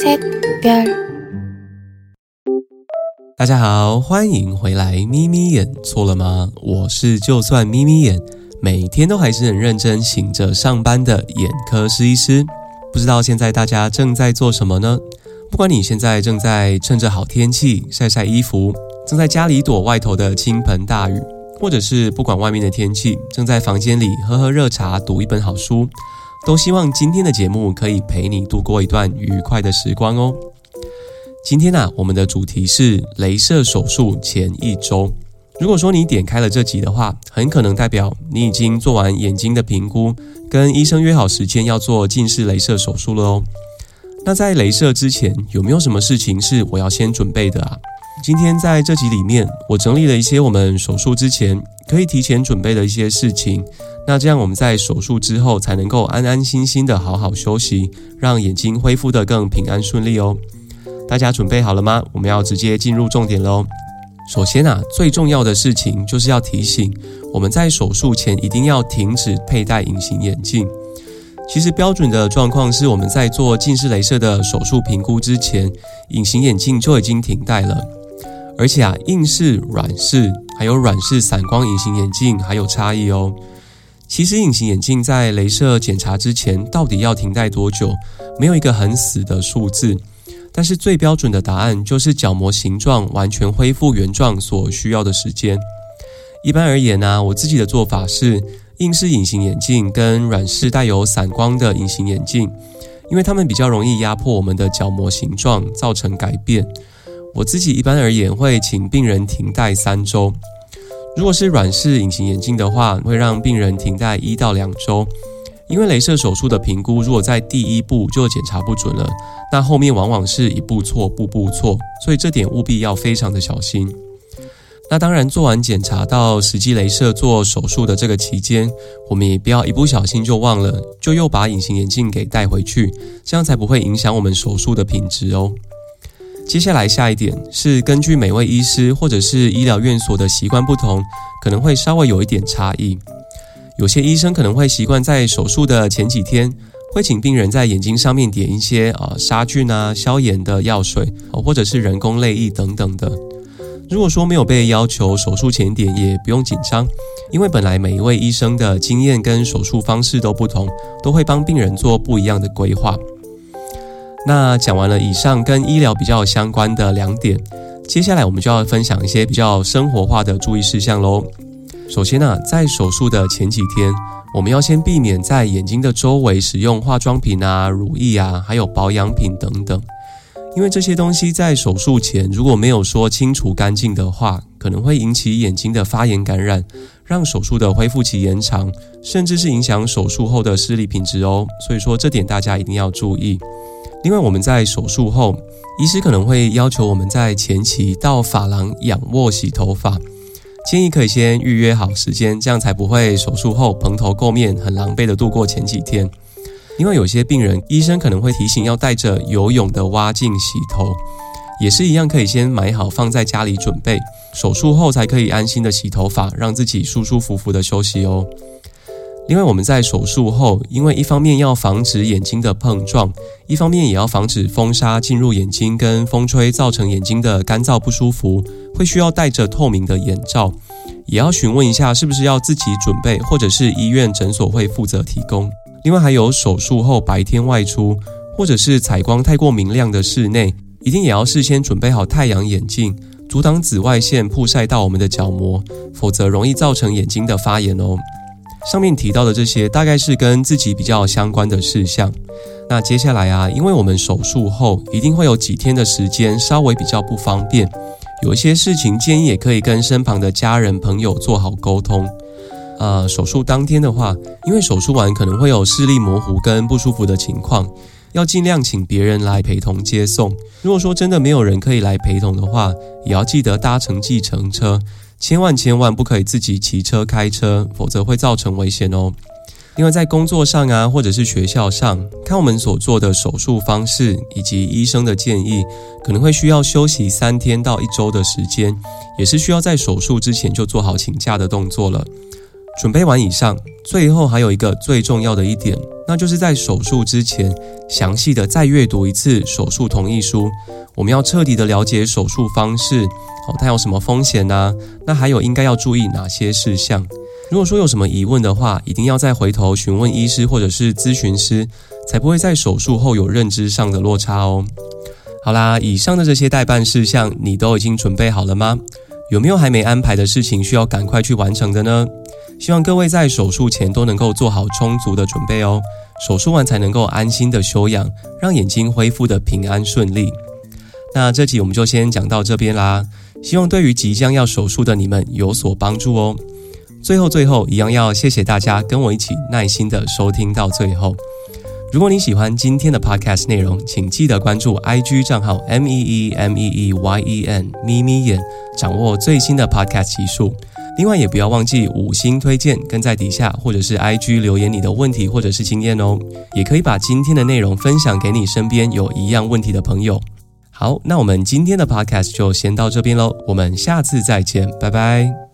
셋별大家好，欢迎回来。眯眯眼错了吗？我是就算眯眯眼，每天都还是很认真醒着上班的眼科师医师。不知道现在大家正在做什么呢？不管你现在正在趁着好天气晒晒衣服，正在家里躲外头的倾盆大雨，或者是不管外面的天气，正在房间里喝喝热茶，读一本好书，都希望今天的节目可以陪你度过一段愉快的时光哦。今天呢、我们的主题是镭射手术前一周。如果说你点开了这集的话，很可能代表你已经做完眼睛的评估，跟医生约好时间要做近视镭射手术了哦。那在镭射之前，有没有什么事情是我要先准备的啊？今天在这集里面，我整理了一些我们手术之前可以提前准备的一些事情。那这样我们在手术之后才能够安安心心的好好休息，让眼睛恢复得更平安顺利哦。大家准备好了吗？我们要直接进入重点喽。首先啊，最重要的事情就是要提醒我们在手术前一定要停止佩戴隐形眼镜。其实标准的状况是我们在做近视雷射的手术评估之前，隐形眼镜就已经停戴了。而且啊，硬式、软式还有软式散光隐形眼镜还有差异哦。其实隐形眼镜在镭射检查之前到底要停戴多久，没有一个很死的数字。但是最标准的答案就是角膜形状完全恢复原状所需要的时间。一般而言呢、我自己的做法是硬式隐形眼镜跟软式带有散光的隐形眼镜，因为它们比较容易压迫我们的角膜形状，造成改变。我自己一般而言会请病人停戴三周。如果是软式隐形眼镜的话，会让病人停戴一到两周。因为镭射手术的评估，如果在第一步就检查不准了，那后面往往是一步错，步步错，所以这点务必要非常的小心。那当然，做完检查到实际镭射做手术的这个期间，我们也不要一不小心就忘了，就又把隐形眼镜给带回去，这样才不会影响我们手术的品质哦。接下来下一点是根据每位医师或者是医疗院所的习惯不同，可能会稍微有一点差异。有些医生可能会习惯在手术的前几天，会请病人在眼睛上面点一些啊杀菌啊、消炎的药水，或者是人工泪液等等的。如果说没有被要求手术前点，也不用紧张，因为本来每一位医生的经验跟手术方式都不同，都会帮病人做不一样的规划。那讲完了以上跟医疗比较相关的两点，接下来我们就要分享一些比较生活化的注意事项喽。首先呢、在手术的前几天，我们要先避免在眼睛的周围使用化妆品啊、乳液啊，还有保养品等等，因为这些东西在手术前如果没有说清除干净的话，可能会引起眼睛的发炎感染，让手术的恢复期延长，甚至是影响手术后的视力品质哦。所以说这点大家一定要注意。另外，我们在手术后，医师可能会要求我们在前期到发廊仰卧洗头发。建议可以先预约好时间，这样才不会手术后蓬头垢面、很狼狈的度过前几天。因为有些病人，医生可能会提醒要带着游泳的蛙镜洗头，也是一样可以先买好放在家里准备，手术后才可以安心的洗头发，让自己舒舒服服的休息哦。另外，我们在手术后，因为一方面要防止眼睛的碰撞，一方面也要防止风沙进入眼睛跟风吹造成眼睛的干燥不舒服，会需要戴着透明的眼罩，也要询问一下是不是要自己准备，或者是医院诊所会负责提供。另外，还有手术后白天外出，或者是采光太过明亮的室内，一定也要事先准备好太阳眼镜，阻挡紫外线曝晒到我们的角膜，否则容易造成眼睛的发炎哦。上面提到的这些，大概是跟自己比较相关的事项。那接下来啊，因为我们手术后一定会有几天的时间稍微比较不方便，有一些事情建议也可以跟身旁的家人朋友做好沟通。呃，手术当天的话，因为手术完可能会有视力模糊跟不舒服的情况，要尽量请别人来陪同接送。如果说真的没有人可以来陪同的话，也要记得搭乘计程车。千万千万不可以自己骑车开车，否则会造成危险哦。另外，在工作上啊，或者是学校上，看我们所做的手术方式以及医生的建议，可能会需要休息三天到一周的时间，也是需要在手术之前就做好请假的动作了。准备完以上，最后还有一个最重要的一点，那就是在手术之前，详细的再阅读一次手术同意书。我们要彻底的了解手术方式，哦，它有什么风险呢？那还有应该要注意哪些事项？如果说有什么疑问的话，一定要再回头询问医师或者是咨询师，才不会在手术后有认知上的落差哦。好啦，以上的这些代办事项，你都已经准备好了吗？有没有还没安排的事情需要赶快去完成的呢？希望各位在手术前都能够做好充足的准备哦，手术完才能够安心的休养，让眼睛恢复的平安顺利。那这集我们就先讲到这边啦，希望对于即将要手术的你们有所帮助哦。最后最后，一样要谢谢大家跟我一起耐心的收听到最后。如果你喜欢今天的 podcast 内容，请记得关注 IG 账号 M E E M E E Y E N 咪咪眼，掌握最新的 podcast 技术。另外，也不要忘记五星推荐，跟在底下或者是 IG 留言你的问题或者是经验哦。也可以把今天的内容分享给你身边有一样问题的朋友。好，那我们今天的 podcast 就先到这边喽，我们下次再见，拜拜。